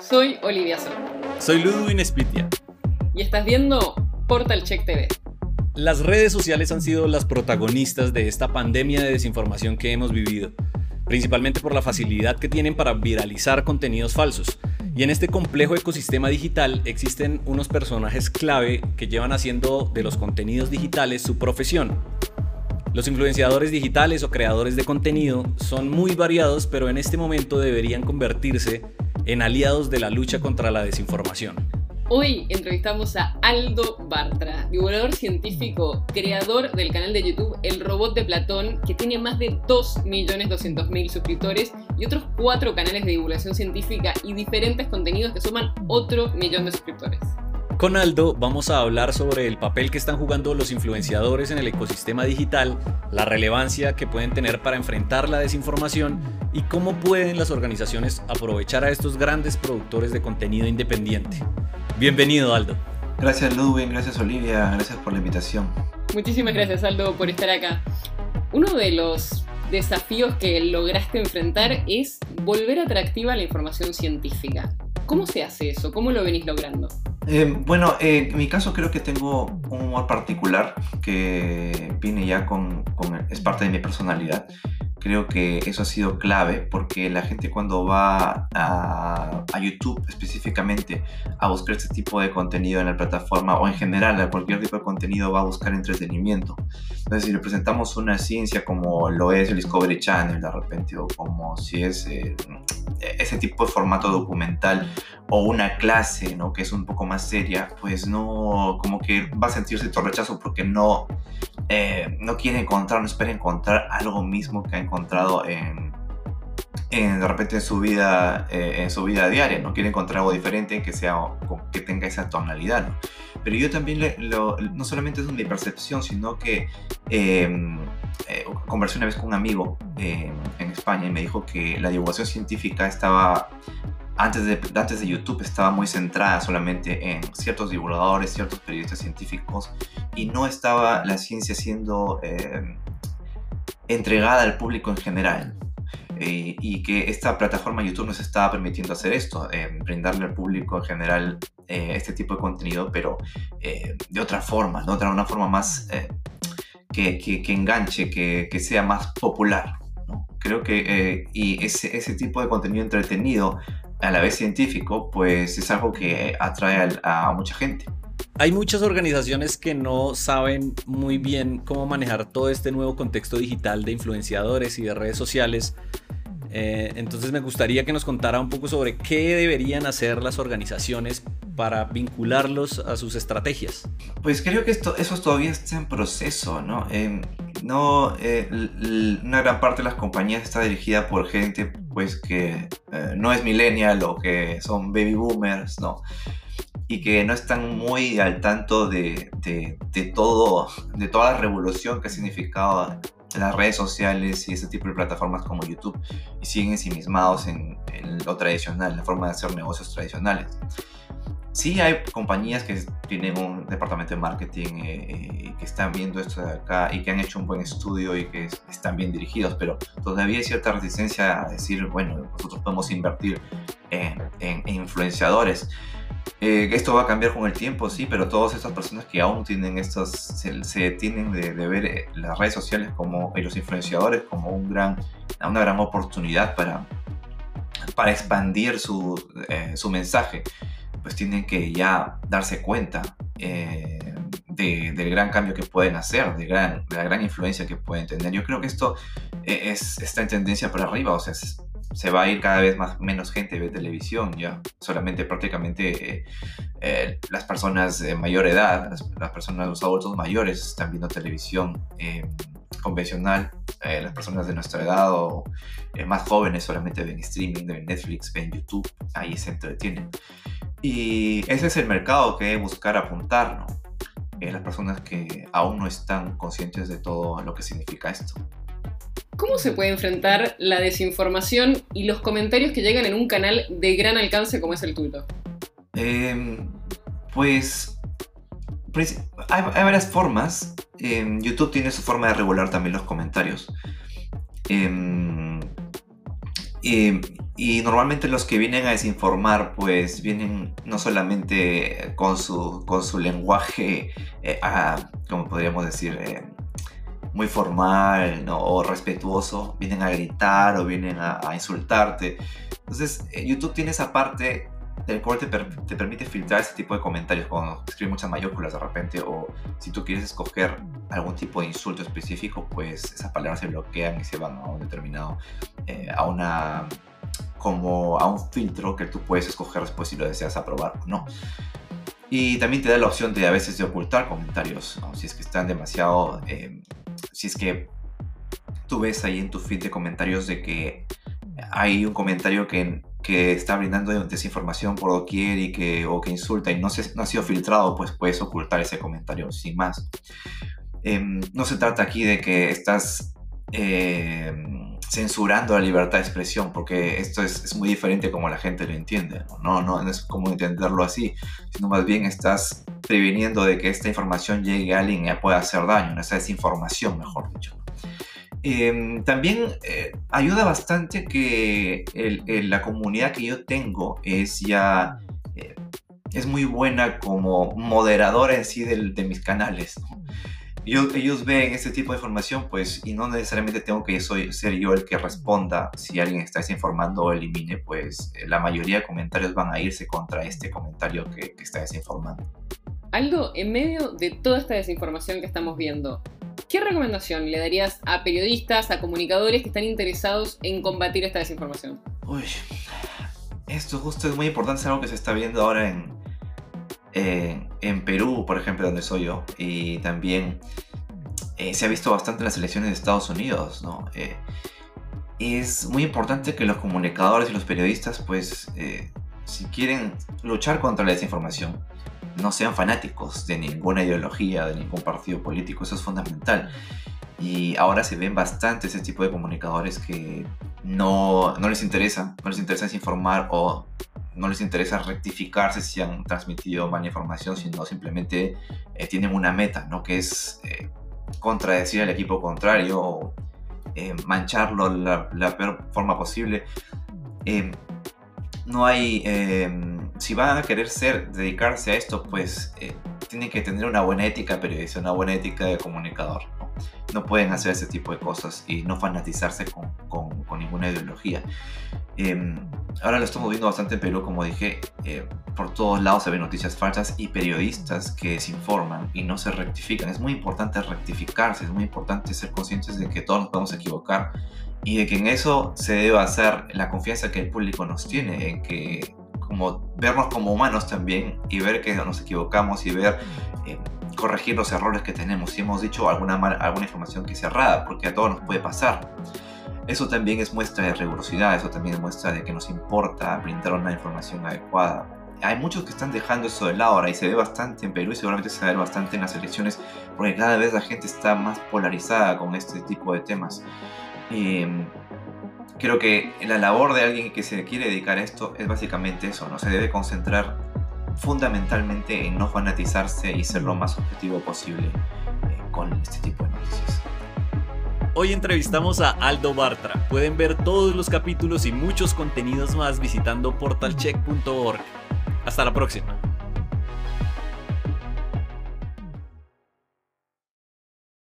Soy Olivia Sol. Soy Ludwin Spitia. Y estás viendo Portal Check TV. Las redes sociales han sido las protagonistas de esta pandemia de desinformación que hemos vivido, principalmente por la facilidad que tienen para viralizar contenidos falsos. Y en este complejo ecosistema digital existen unos personajes clave que llevan haciendo de los contenidos digitales su profesión. Los influenciadores digitales o creadores de contenido son muy variados, pero en este momento deberían convertirse en aliados de la lucha contra la desinformación. Hoy entrevistamos a Aldo Bartra, divulgador científico, creador del canal de YouTube El Robot de Platón, que tiene más de 2.200.000 suscriptores y otros cuatro canales de divulgación científica y diferentes contenidos que suman otro millón de suscriptores. Con Aldo vamos a hablar sobre el papel que están jugando los influenciadores en el ecosistema digital, la relevancia que pueden tener para enfrentar la desinformación y cómo pueden las organizaciones aprovechar a estos grandes productores de contenido independiente. Bienvenido Aldo. Gracias Ludwig, gracias Olivia, gracias por la invitación. Muchísimas gracias Aldo por estar acá. Uno de los desafíos que lograste enfrentar es volver atractiva la información científica. ¿Cómo se hace eso? ¿Cómo lo venís logrando? Eh, bueno, eh, en mi caso creo que tengo un humor particular que viene ya con, con, es parte de mi personalidad creo que eso ha sido clave porque la gente cuando va a, a, YouTube específicamente a buscar este tipo de contenido en la plataforma o en general a cualquier tipo de contenido va a buscar entretenimiento. Entonces si le presentamos una ciencia como lo es el Discovery Channel de repente o como si es eh, ese tipo de formato documental o una clase ¿no? que es un poco más seria, pues no, como que va a sentir cierto rechazo porque no, eh, no quiere encontrar, no espera encontrar algo mismo que ha encontrado en, en, de repente en su vida eh, en su vida diaria no quiere encontrar algo diferente que sea que tenga esa tonalidad ¿no? pero yo también lo, no solamente es mi percepción sino que em, eh, conversé una vez con un amigo eh, en España y me dijo que la divulgación científica estaba antes de, antes de YouTube estaba muy centrada solamente en ciertos divulgadores, ciertos periodistas científicos y no estaba la ciencia siendo eh, entregada al público en general. Eh, y que esta plataforma YouTube nos estaba permitiendo hacer esto, eh, brindarle al público en general eh, este tipo de contenido, pero eh, de otra forma, de otra, una forma más que, enganche, que, sea más popular. Creo que y ese, tipo de contenido entretenido a la vez científico, pues es algo que atrae a, a mucha gente. Hay muchas organizaciones que no saben muy bien cómo manejar todo este nuevo contexto digital de influenciadores y de redes sociales. Eh, entonces me gustaría que nos contara un poco sobre qué deberían hacer las organizaciones para vincularlos a sus estrategias. Pues creo que esto, eso todavía está en proceso, ¿no? Eh, no eh, una gran parte de las compañías está dirigida por gente pues que eh, no es millennial o que son baby boomers, ¿no? y que no están muy al tanto de, de, todo, de toda la revolución que ha significado las redes sociales y ese tipo de plataformas como YouTube y siguen ensimismados en, en lo tradicional, la forma de hacer negocios tradicionales. Sí hay compañías que tienen un departamento de marketing eh, eh, que están viendo esto de acá y que han hecho un buen estudio y que están bien dirigidos, pero todavía hay cierta resistencia a decir, bueno, nosotros podemos invertir en, en, en influenciadores. Eh, esto va a cambiar con el tiempo, sí, pero todas estas personas que aún tienen estos, se, detienen de, de, ver eh, las redes sociales como, y los influenciadores como un gran, una gran oportunidad para, para expandir su, eh, su mensaje, pues tienen que ya darse cuenta eh, de, del gran cambio que pueden hacer, de, gran, de la gran influencia que pueden tener. Yo creo que esto eh, es, está en tendencia para arriba, o sea, es, se va a ir cada vez más menos gente ve televisión ya solamente prácticamente eh, eh, las personas de mayor edad las, las, personas los adultos mayores están viendo televisión eh, convencional eh, las personas de nuestra edad o eh, más jóvenes solamente ven streaming ven Netflix ven YouTube ahí se entretienen y ese es el mercado que debe buscar apuntar ¿no? Eh, las personas que aún no están conscientes de todo lo que significa esto ¿Cómo se puede enfrentar la desinformación y los comentarios que llegan en un canal de gran alcance como es el tuyo? Eh, pues, pues hay, hay, varias formas. Eh, YouTube tiene su forma de regular también los comentarios. Eh, y normalmente los que vienen a desinformar, pues vienen no solamente con su, con su lenguaje, eh, como podríamos decir, eh, muy formal o respetuoso, vienen a gritar o vienen a, insultarte. Entonces, eh, YouTube tiene esa parte del cual te, te, permite filtrar ese tipo de comentarios cuando escribes muchas mayúsculas de repente o si tú quieres escoger algún tipo de insulto específico, pues esas palabras se bloquean y se van a un determinado, a una como a un filtro que tú puedes escoger después si lo deseas aprobar o no. Y también te da la opción de a veces de ocultar comentarios, si es que están demasiado, em, si es que tú ves ahí en tu feed de comentarios de que hay un comentario que, que está brindando desinformación por doquier y que, o que insulta y no, se, no ha sido filtrado, pues puedes ocultar ese comentario sin más. Em, no se trata aquí de que estás em, censurando la libertad de expresión, porque esto es, muy diferente como la gente lo entiende. ¿no? No, no es como entenderlo así, sino más bien estás previniendo de que esta información llegue a alguien y pueda hacer daño, esa desinformación, mejor dicho. Em, también eh, ayuda bastante que la comunidad que yo tengo es ya eh, es muy buena como moderadora en sí de mis canales ellos, ven este tipo de información, pues, y no necesariamente tengo que soy, ser yo el que responda si alguien está desinformando o elimine, pues eh, la mayoría de comentarios van a irse contra este comentario que, está desinformando. Aldo, en medio de toda esta desinformación que estamos viendo, ¿qué recomendación le darías a periodistas, a comunicadores que están interesados en combatir esta desinformación? Uy, esto justo es muy importante, es algo que se está viendo ahora en, en Perú, por ejemplo, donde soy yo, y también eh, se ha visto bastante en las elecciones de Estados Unidos, ¿no? Eh, es muy importante que los comunicadores y los periodistas, pues, eh, si quieren luchar contra la desinformación, no sean fanáticos de ninguna ideología, de ningún partido político, eso es fundamental. Y ahora se ven bastante ese tipo de comunicadores que no, no les interesa, no les interesa desinformar o no les interesa rectificarse si han transmitido mala información, sino simplemente eh, tienen una meta, ¿no? Que es eh, contradecir al equipo contrario o eh, mancharlo la, la peor forma posible. no hay, si van a querer ser, dedicarse a esto, pues tienen que tener una buena ética periodista, una buena ética de comunicador. ¿no? no pueden hacer ese tipo de cosas y no fanatizarse con, con, ninguna ideología. Em, ahora lo estamos viendo bastante en Perú, como dije, eh, por todos lados se ven noticias falsas y periodistas que se informan y no se rectifican. Es muy importante rectificarse, es muy importante ser conscientes de que todos nos podemos equivocar y de que en eso se debe hacer la confianza que el público nos tiene, en que como vernos como humanos también y ver que nos equivocamos y ver eh, corregir los errores que tenemos, si hemos dicho alguna, alguna información que sea errada, porque a todos nos puede pasar. Eso también es muestra de rigurosidad, eso también es muestra de que nos importa brindar una información adecuada. Hay muchos que están dejando eso de lado ahora y se ve bastante en Perú y seguramente se ve bastante en las elecciones porque cada vez la gente está más polarizada con este tipo de temas. Em, creo que la labor de alguien que se quiere dedicar a esto es básicamente eso, no se debe concentrar fundamentalmente en no fanatizarse y ser lo más objetivo posible eh, con este tipo de. Hoy entrevistamos a Aldo Bartra. Pueden ver todos los capítulos y muchos contenidos más visitando portalcheck.org. Hasta la próxima.